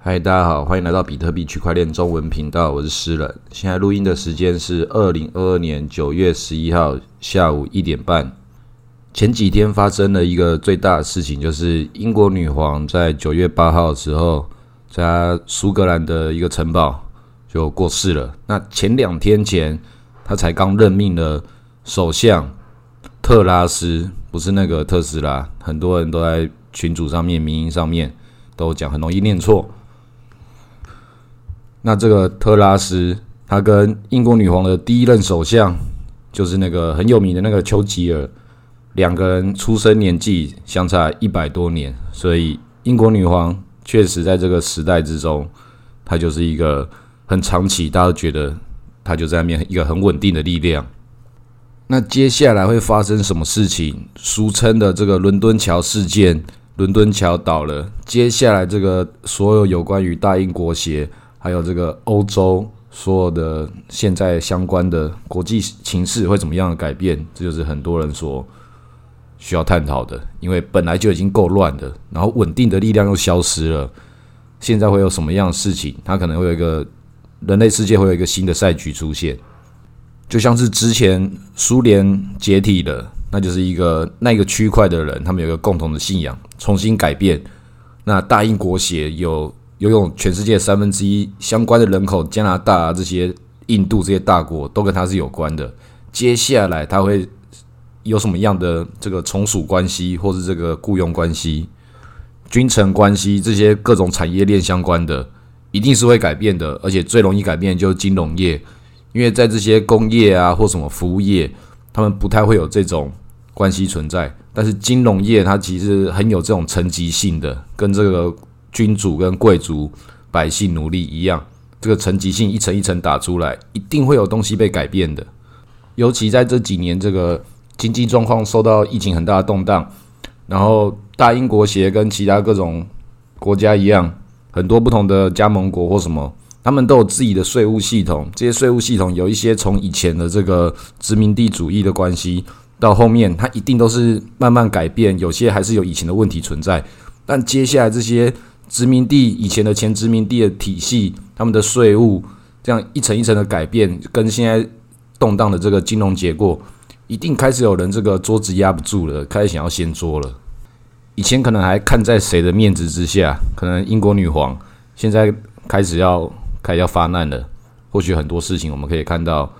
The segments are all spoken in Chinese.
嗨，大家好，欢迎来到比特币区块链中文频道，我是诗人。现在录音的时间是二零二二年九月十一号下午一点半。前几天发生了一个最大的事情，就是英国女皇在九月八号的时候，在苏格兰的一个城堡就过世了。那前两天前，她才刚任命了首相特拉斯，不是那个特斯拉，很多人都在群组上面、民营上面都讲，很容易念错。那这个特拉斯，他跟英国女皇的第一任首相，就是那个很有名的那个丘吉尔，两个人出生年纪相差一百多年，所以英国女皇确实在这个时代之中，她就是一个很长期，大家都觉得她就在那边一个很稳定的力量。那接下来会发生什么事情？俗称的这个伦敦桥事件，伦敦桥倒了，接下来这个所有有关于大英国协。还有这个欧洲所有的现在相关的国际情势会怎么样的改变？这就是很多人所需要探讨的。因为本来就已经够乱的，然后稳定的力量又消失了，现在会有什么样的事情？它可能会有一个人类世界会有一个新的赛局出现，就像是之前苏联解体了，那就是一个那个区块的人，他们有一个共同的信仰，重新改变。那大英国协有。游泳全世界三分之一相关的人口，加拿大啊这些、印度这些大国都跟他是有关的。接下来他会有什么样的这个从属关系，或是这个雇佣关系、君臣关系这些各种产业链相关的，一定是会改变的。而且最容易改变就是金融业，因为在这些工业啊或什么服务业，他们不太会有这种关系存在。但是金融业它其实很有这种层级性的，跟这个。君主跟贵族、百姓、奴隶一样，这个层级性一层一层打出来，一定会有东西被改变的。尤其在这几年，这个经济状况受到疫情很大的动荡，然后大英国协跟其他各种国家一样，很多不同的加盟国或什么，他们都有自己的税务系统。这些税务系统有一些从以前的这个殖民地主义的关系，到后面它一定都是慢慢改变，有些还是有以前的问题存在。但接下来这些。殖民地以前的前殖民地的体系，他们的税务这样一层一层的改变，跟现在动荡的这个金融结构，一定开始有人这个桌子压不住了，开始想要掀桌了。以前可能还看在谁的面子之下，可能英国女皇，现在开始要开始要发难了。或许很多事情我们可以看到，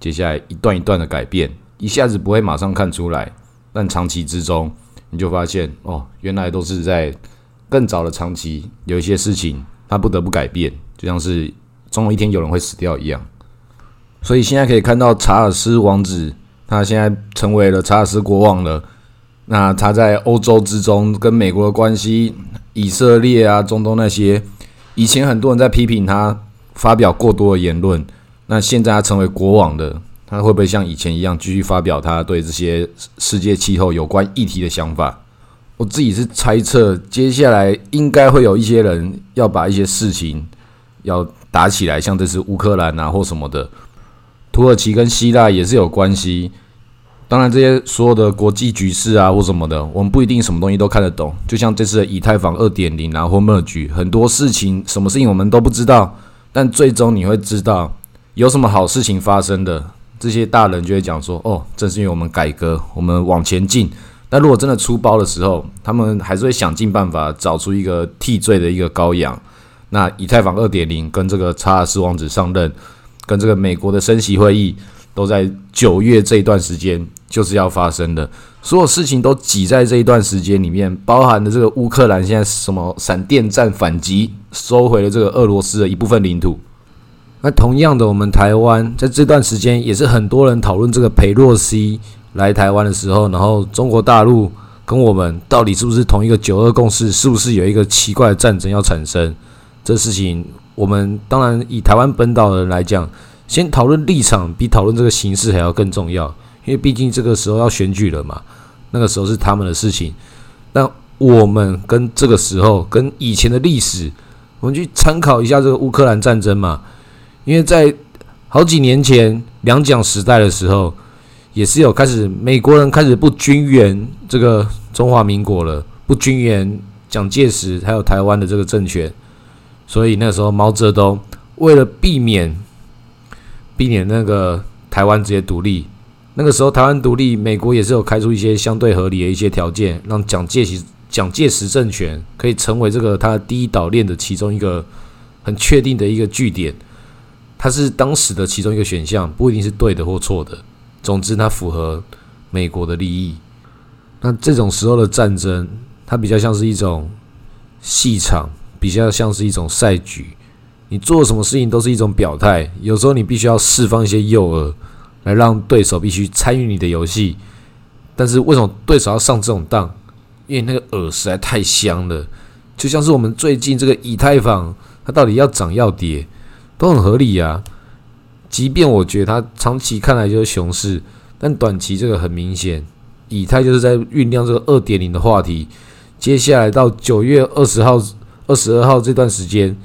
接下来一段一段的改变，一下子不会马上看出来，但长期之中，你就发现哦，原来都是在。更早的长期有一些事情，他不得不改变，就像是总有一天有人会死掉一样。所以现在可以看到查尔斯王子，他现在成为了查尔斯国王了。那他在欧洲之中跟美国的关系，以色列啊、中东那些，以前很多人在批评他发表过多的言论。那现在他成为国王的，他会不会像以前一样继续发表他对这些世界气候有关议题的想法？我自己是猜测，接下来应该会有一些人要把一些事情要打起来，像这次乌克兰啊或什么的，土耳其跟希腊也是有关系。当然，这些所有的国际局势啊或什么的，我们不一定什么东西都看得懂。就像这次的以太坊二点零啊或 merge，很多事情什么事情我们都不知道，但最终你会知道有什么好事情发生的。这些大人就会讲说：“哦，正是因为我们改革，我们往前进。”那如果真的出包的时候，他们还是会想尽办法找出一个替罪的一个羔羊。那以太坊二点零跟这个查尔斯王子上任，跟这个美国的升息会议，都在九月这一段时间就是要发生的。所有事情都挤在这一段时间里面，包含的这个乌克兰现在什么闪电战反击，收回了这个俄罗斯的一部分领土。那同样的，我们台湾在这段时间也是很多人讨论这个裴洛西。来台湾的时候，然后中国大陆跟我们到底是不是同一个九二共识？是不是有一个奇怪的战争要产生？这事情，我们当然以台湾本岛的人来讲，先讨论立场比讨论这个形式还要更重要，因为毕竟这个时候要选举了嘛，那个时候是他们的事情。那我们跟这个时候跟以前的历史，我们去参考一下这个乌克兰战争嘛，因为在好几年前两蒋时代的时候。也是有开始，美国人开始不军援这个中华民国了，不军援蒋介石还有台湾的这个政权，所以那时候毛泽东为了避免避免那个台湾直接独立，那个时候台湾独立，美国也是有开出一些相对合理的一些条件，让蒋介石蒋介石政权可以成为这个他第一岛链的其中一个很确定的一个据点。它是当时的其中一个选项，不一定是对的或错的。总之，它符合美国的利益。那这种时候的战争，它比较像是一种戏场，比较像是一种赛局。你做什么事情都是一种表态。有时候你必须要释放一些诱饵，来让对手必须参与你的游戏。但是为什么对手要上这种当？因为那个饵实在太香了。就像是我们最近这个以太坊，它到底要涨要跌？都很合理呀，即便我觉得它长期看来就是熊市，但短期这个很明显，以太就是在酝酿这个二点零的话题。接下来到九月二十号、二十二号这段时间，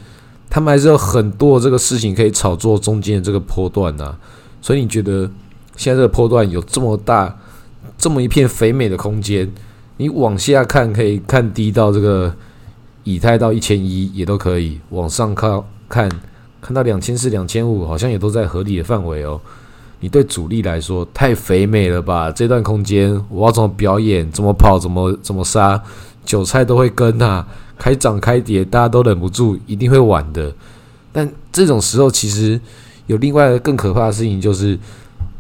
他们还是有很多这个事情可以炒作中间的这个波段呐。所以你觉得现在这个波段有这么大、这么一片肥美的空间？你往下看可以看低到这个以太到一千一也都可以，往上靠看。看到两千四、两千五，好像也都在合理的范围哦。你对主力来说太肥美了吧？这段空间我要怎么表演？怎么跑？怎么怎么杀？韭菜都会跟啊！开涨开跌，大家都忍不住，一定会玩的。但这种时候，其实有另外更可怕的事情，就是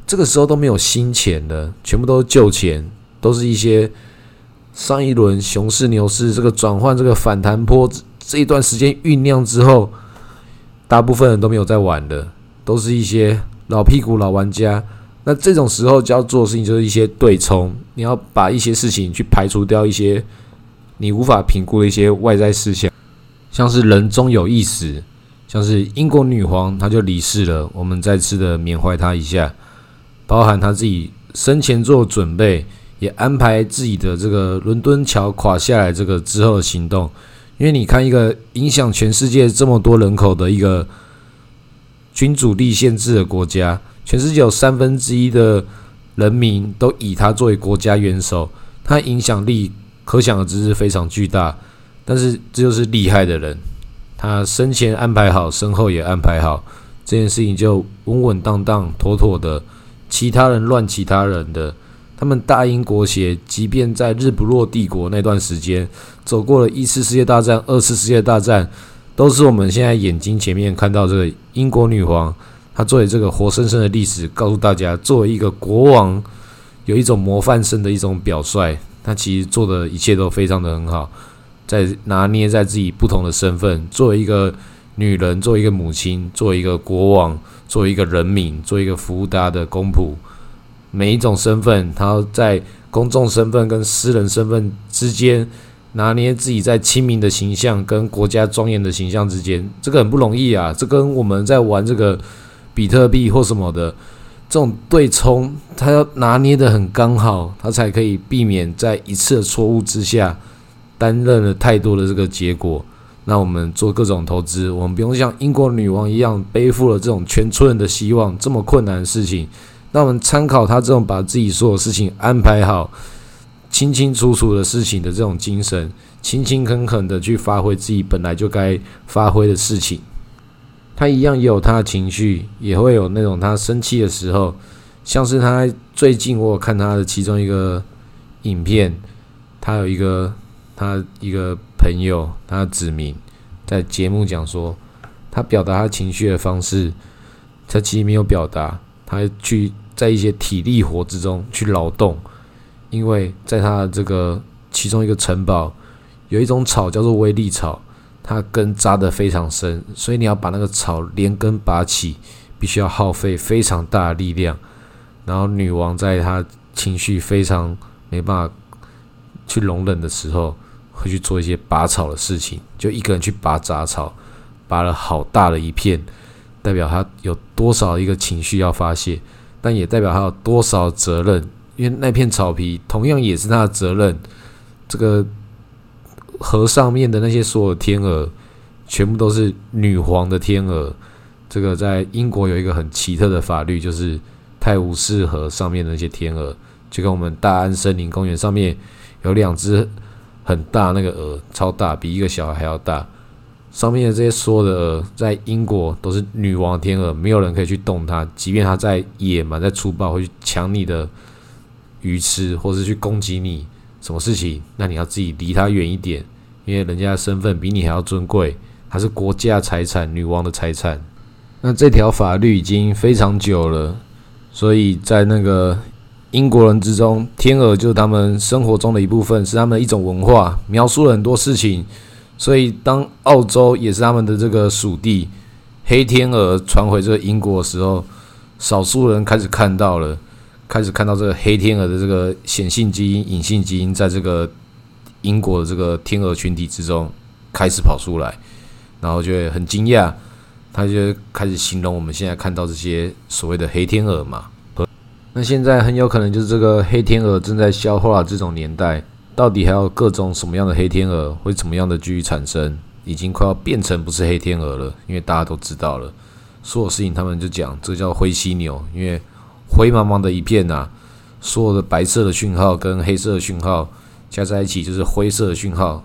这个时候都没有新钱的，全部都是旧钱，都是一些上一轮熊市、牛市这个转换、这个反弹波这一段时间酝酿之后。大部分人都没有在玩的，都是一些老屁股、老玩家。那这种时候就要做的事情就是一些对冲，你要把一些事情去排除掉一些你无法评估的一些外在事项，像是人终有一死，像是英国女皇她就离世了，我们再次的缅怀她一下，包含她自己生前做准备，也安排自己的这个伦敦桥垮下来这个之后的行动。因为你看，一个影响全世界这么多人口的一个君主立宪制的国家，全世界有三分之一的人民都以他作为国家元首，他影响力可想而知是非常巨大。但是这就是厉害的人，他生前安排好，身后也安排好，这件事情就稳稳当当、妥妥的。其他人乱，其他人的。他们大英国协，即便在日不落帝国那段时间，走过了一次世界大战、二次世界大战，都是我们现在眼睛前面看到这个英国女皇，她作为这个活生生的历史，告诉大家，作为一个国王，有一种模范生的一种表率，她其实做的一切都非常的很好，在拿捏在自己不同的身份，作为一个女人，作为一个母亲，作为一个国王，作为一个人民，作为一个服务大家的公仆。每一种身份，他在公众身份跟私人身份之间拿捏自己在亲民的形象跟国家庄严的形象之间，这个很不容易啊！这跟我们在玩这个比特币或什么的这种对冲，他要拿捏的很刚好，他才可以避免在一次错误之下担任了太多的这个结果。那我们做各种投资，我们不用像英国女王一样背负了这种全村人的希望，这么困难的事情。那我们参考他这种把自己所有事情安排好、清清楚楚的事情的这种精神，勤勤恳恳的去发挥自己本来就该发挥的事情。他一样也有他的情绪，也会有那种他生气的时候，像是他最近我看他的其中一个影片，他有一个他一个朋友，他指明在节目讲说，他表达他情绪的方式，他其实没有表达。他去在一些体力活之中去劳动，因为在他的这个其中一个城堡有一种草叫做威力草，它根扎得非常深，所以你要把那个草连根拔起，必须要耗费非常大的力量。然后女王在她情绪非常没办法去容忍的时候，会去做一些拔草的事情，就一个人去拔杂草，拔了好大的一片。代表他有多少一个情绪要发泄，但也代表他有多少责任，因为那片草皮同样也是他的责任。这个河上面的那些所有天鹅，全部都是女皇的天鹅。这个在英国有一个很奇特的法律，就是泰晤士河上面的那些天鹅，就跟我们大安森林公园上面有两只很大那个鹅，超大，比一个小孩还要大。上面的这些所有的鹅，在英国都是女王天鹅，没有人可以去动它，即便它在野蛮、在粗暴，会去抢你的鱼吃，或是去攻击你，什么事情，那你要自己离它远一点，因为人家的身份比你还要尊贵，它是国家财产，女王的财产。那这条法律已经非常久了，所以在那个英国人之中，天鹅就是他们生活中的一部分，是他们一种文化，描述了很多事情。所以，当澳洲也是他们的这个属地，黑天鹅传回这个英国的时候，少数人开始看到了，开始看到这个黑天鹅的这个显性基因、隐性基因，在这个英国的这个天鹅群体之中开始跑出来，然后就会很惊讶，他就开始形容我们现在看到这些所谓的黑天鹅嘛。那现在很有可能就是这个黑天鹅正在消化这种年代。到底还有各种什么样的黑天鹅会怎么样的继续产生？已经快要变成不是黑天鹅了，因为大家都知道了，所有事情他们就讲这叫灰犀牛，因为灰茫茫的一片呐，所有的白色的讯号跟黑色的讯号加在一起就是灰色的讯号。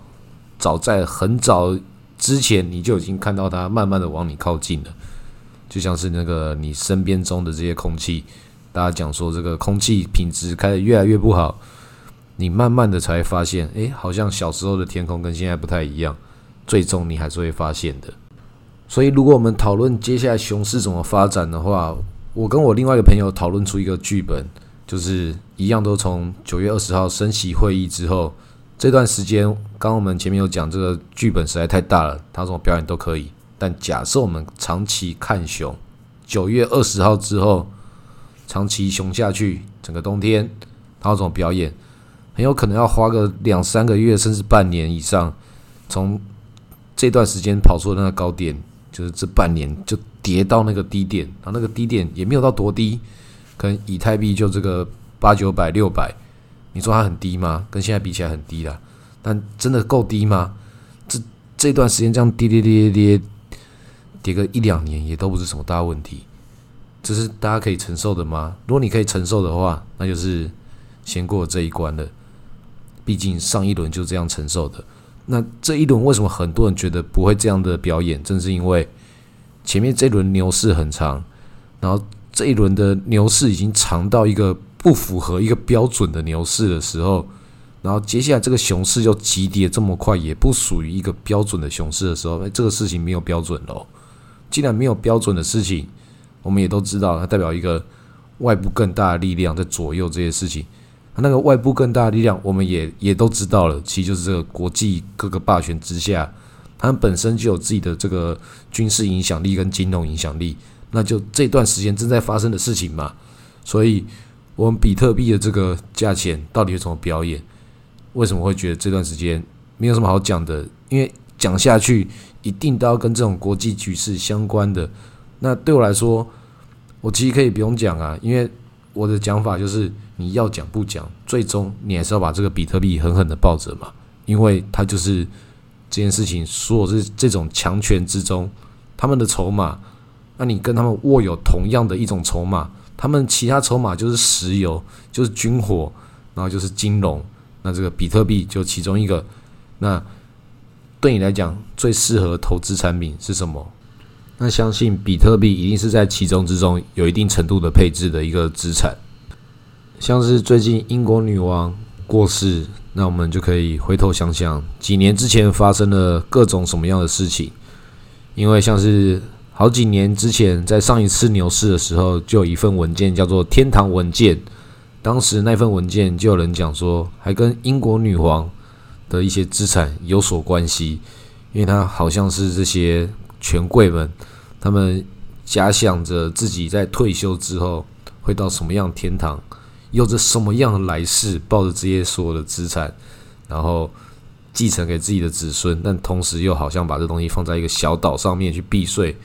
早在很早之前，你就已经看到它慢慢的往你靠近了，就像是那个你身边中的这些空气，大家讲说这个空气品质开始越来越不好。你慢慢的才发现，诶，好像小时候的天空跟现在不太一样。最终你还是会发现的。所以，如果我们讨论接下来熊市怎么发展的话，我跟我另外一个朋友讨论出一个剧本，就是一样都从九月二十号升息会议之后这段时间，刚我们前面有讲这个剧本实在太大了，他怎么表演都可以。但假设我们长期看熊，九月二十号之后长期熊下去，整个冬天他要怎么表演？很有可能要花个两三个月，甚至半年以上，从这段时间跑出的那个高点，就是这半年就跌到那个低点，然后那个低点也没有到多低，可能以太币就这个八九百、六百，你说它很低吗？跟现在比起来很低了，但真的够低吗？这这段时间这样跌跌跌跌跌，跌个一两年也都不是什么大问题，这是大家可以承受的吗？如果你可以承受的话，那就是先过这一关了。毕竟上一轮就这样承受的，那这一轮为什么很多人觉得不会这样的表演？正是因为前面这轮牛市很长，然后这一轮的牛市已经长到一个不符合一个标准的牛市的时候，然后接下来这个熊市又急跌这么快，也不属于一个标准的熊市的时候，这个事情没有标准喽。既然没有标准的事情，我们也都知道，它代表一个外部更大的力量在左右这些事情。那个外部更大的力量，我们也也都知道了，其实就是这个国际各个霸权之下，他们本身就有自己的这个军事影响力跟金融影响力，那就这段时间正在发生的事情嘛。所以，我们比特币的这个价钱到底有什么表演？为什么会觉得这段时间没有什么好讲的？因为讲下去一定都要跟这种国际局势相关的。那对我来说，我其实可以不用讲啊，因为我的讲法就是。你要讲不讲，最终你还是要把这个比特币狠狠的抱着嘛，因为它就是这件事情所有这这种强权之中他们的筹码。那你跟他们握有同样的一种筹码，他们其他筹码就是石油，就是军火，然后就是金融。那这个比特币就其中一个。那对你来讲最适合投资产品是什么？那相信比特币一定是在其中之中有一定程度的配置的一个资产。像是最近英国女王过世，那我们就可以回头想想几年之前发生了各种什么样的事情。因为像是好几年之前，在上一次牛市的时候，就有一份文件叫做“天堂文件”。当时那份文件就有人讲说，还跟英国女王的一些资产有所关系，因为他好像是这些权贵们，他们假想着自己在退休之后会到什么样天堂。有着什么样的来世，抱着这些所有的资产，然后继承给自己的子孙，但同时又好像把这东西放在一个小岛上面去避税，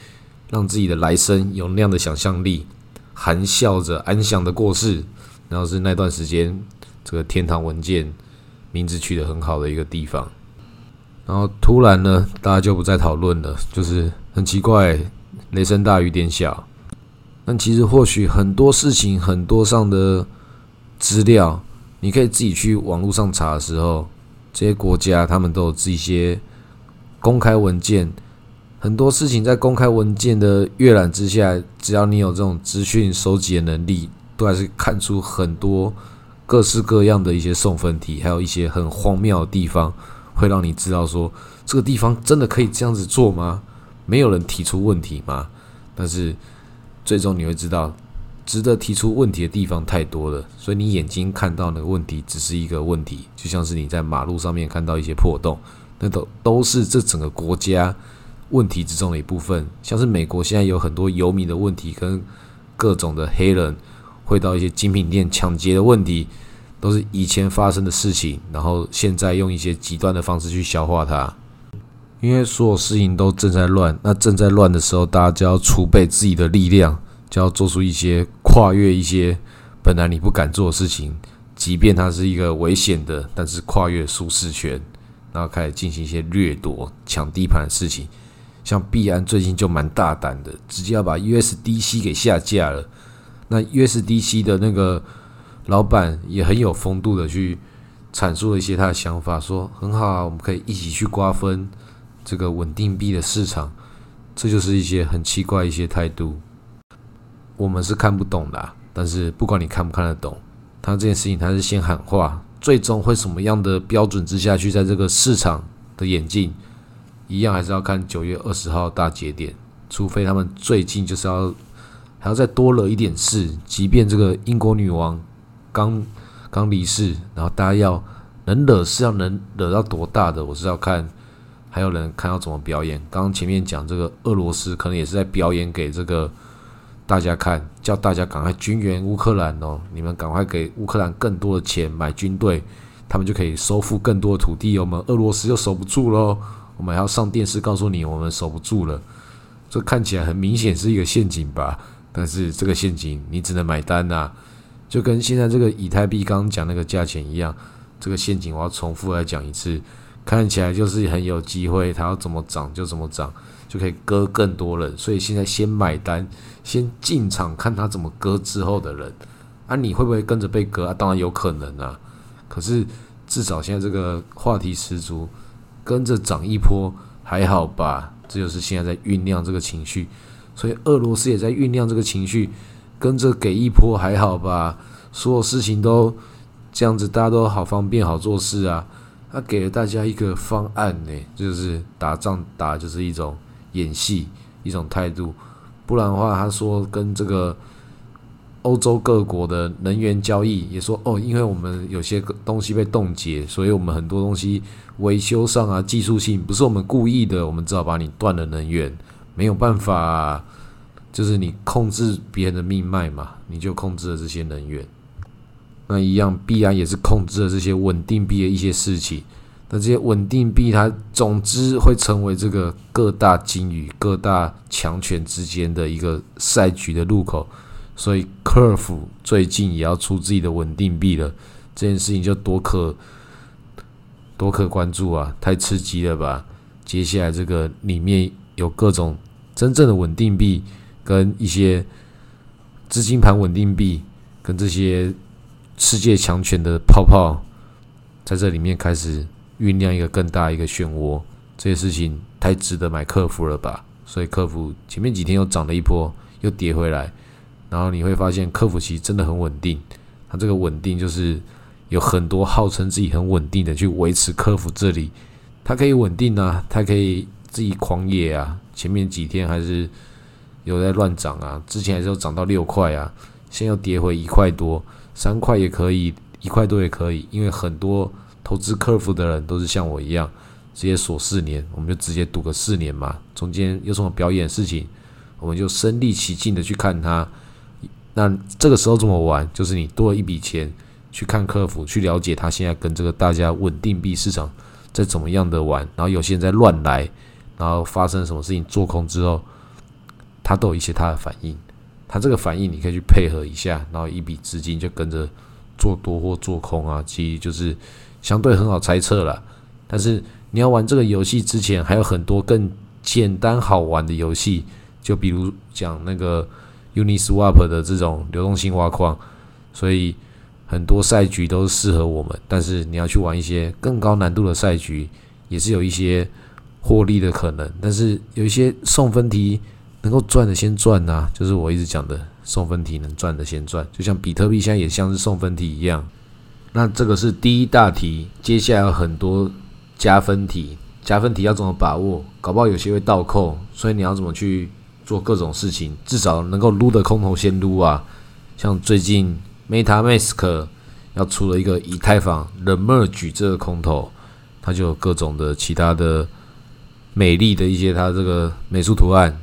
让自己的来生有那样的想象力，含笑着安详的过世。然后是那段时间，这个天堂文件名字取得很好的一个地方。然后突然呢，大家就不再讨论了，就是很奇怪，雷声大雨点小。但其实或许很多事情，很多上的。资料，你可以自己去网络上查的时候，这些国家他们都有这些公开文件，很多事情在公开文件的阅览之下，只要你有这种资讯收集的能力，都还是看出很多各式各样的一些送分题，还有一些很荒谬的地方，会让你知道说这个地方真的可以这样子做吗？没有人提出问题吗？但是最终你会知道，值得提出问题的地方太多了，所以你眼睛看到那个问题只是一个问题，就像是你在马路上面看到一些破洞，那都都是这整个国家。问题之中的一部分，像是美国现在有很多游民的问题，跟各种的黑人会到一些精品店抢劫的问题，都是以前发生的事情，然后现在用一些极端的方式去消化它。因为所有事情都正在乱，那正在乱的时候，大家就要储备自己的力量，就要做出一些跨越一些本来你不敢做的事情，即便它是一个危险的，但是跨越舒适圈，然后开始进行一些掠夺、抢地盘的事情。像币安最近就蛮大胆的，直接要把 USDC 给下架了。那 USDC 的那个老板也很有风度的去阐述了一些他的想法，说很好啊，我们可以一起去瓜分这个稳定币的市场。这就是一些很奇怪一些态度，我们是看不懂的。但是不管你看不看得懂，他这件事情他是先喊话，最终会什么样的标准之下去在这个市场的演进？一样还是要看九月二十号大节点，除非他们最近就是要还要再多惹一点事，即便这个英国女王刚刚离世，然后大家要能惹事要能惹到多大的，我是要看还有人看要怎么表演。刚刚前面讲这个俄罗斯可能也是在表演给这个大家看，叫大家赶快军援乌克兰哦，你们赶快给乌克兰更多的钱买军队，他们就可以收复更多的土地，我们俄罗斯又守不住喽。我们还要上电视告诉你，我们守不住了。这看起来很明显是一个陷阱吧？但是这个陷阱你只能买单呐，就跟现在这个以太币刚刚讲那个价钱一样。这个陷阱我要重复来讲一次，看起来就是很有机会，它要怎么涨就怎么涨，就可以割更多人。所以现在先买单，先进场看他怎么割之后的人，啊，你会不会跟着被割啊？当然有可能啊。可是至少现在这个话题十足。跟着涨一波还好吧，这就是现在在酝酿这个情绪，所以俄罗斯也在酝酿这个情绪，跟着给一波还好吧，所有事情都这样子，大家都好方便好做事啊。他给了大家一个方案呢，就是打仗打就是一种演戏，一种态度，不然的话，他说跟这个。欧洲各国的能源交易也说哦，因为我们有些东西被冻结，所以我们很多东西维修上啊，技术性不是我们故意的，我们只好把你断了能源，没有办法，就是你控制别人的命脉嘛，你就控制了这些能源。那一样，必然也是控制了这些稳定币的一些事情。那这些稳定币，它总之会成为这个各大金鱼、各大强权之间的一个赛局的入口。所以，Curve 最近也要出自己的稳定币了，这件事情就多可多可关注啊！太刺激了吧！接下来这个里面有各种真正的稳定币，跟一些资金盘稳定币，跟这些世界强权的泡泡，在这里面开始酝酿一个更大一个漩涡。这些事情太值得买客服了吧？所以客服前面几天又涨了一波，又跌回来。然后你会发现，客服其实真的很稳定。它这个稳定就是有很多号称自己很稳定的去维持客服这里，它可以稳定啊，它可以自己狂野啊。前面几天还是有在乱涨啊，之前还是有涨到六块啊，现在又跌回一块多，三块也可以，一块多也可以。因为很多投资客服的人都是像我一样，直接锁四年，我们就直接赌个四年嘛。中间有什么表演事情，我们就身临其境的去看它。那这个时候怎么玩？就是你多了一笔钱去看客服，去了解他现在跟这个大家稳定币市场在怎么样的玩，然后有些人在乱来，然后发生什么事情做空之后，他都有一些他的反应。他这个反应你可以去配合一下，然后一笔资金就跟着做多或做空啊，其实就是相对很好猜测了。但是你要玩这个游戏之前，还有很多更简单好玩的游戏，就比如讲那个。Uniswap 的这种流动性挖矿，所以很多赛局都适合我们。但是你要去玩一些更高难度的赛局，也是有一些获利的可能。但是有一些送分题能够赚的先赚呐，就是我一直讲的送分题能赚的先赚，就像比特币现在也像是送分题一样。那这个是第一大题，接下来有很多加分题，加分题要怎么把握？搞不好有些会倒扣，所以你要怎么去做各种事情，至少能够撸的空头先撸啊。像最近 MetaMask 要出了一个以太坊 The Merge 这个空头，它就有各种的其他的美丽的一些它这个美术图案，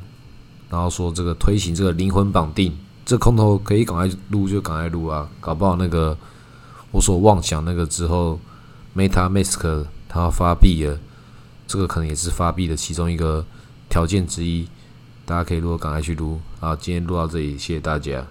然后说这个推行这个灵魂绑定，这空头可以赶快撸就赶快撸啊，搞不好那个。我所妄想那个之后，MetaMask 它要发币了，这个可能也是发币的其中一个条件之一。大家可以如果赶快去撸，啊，今天录到这里，谢谢大家。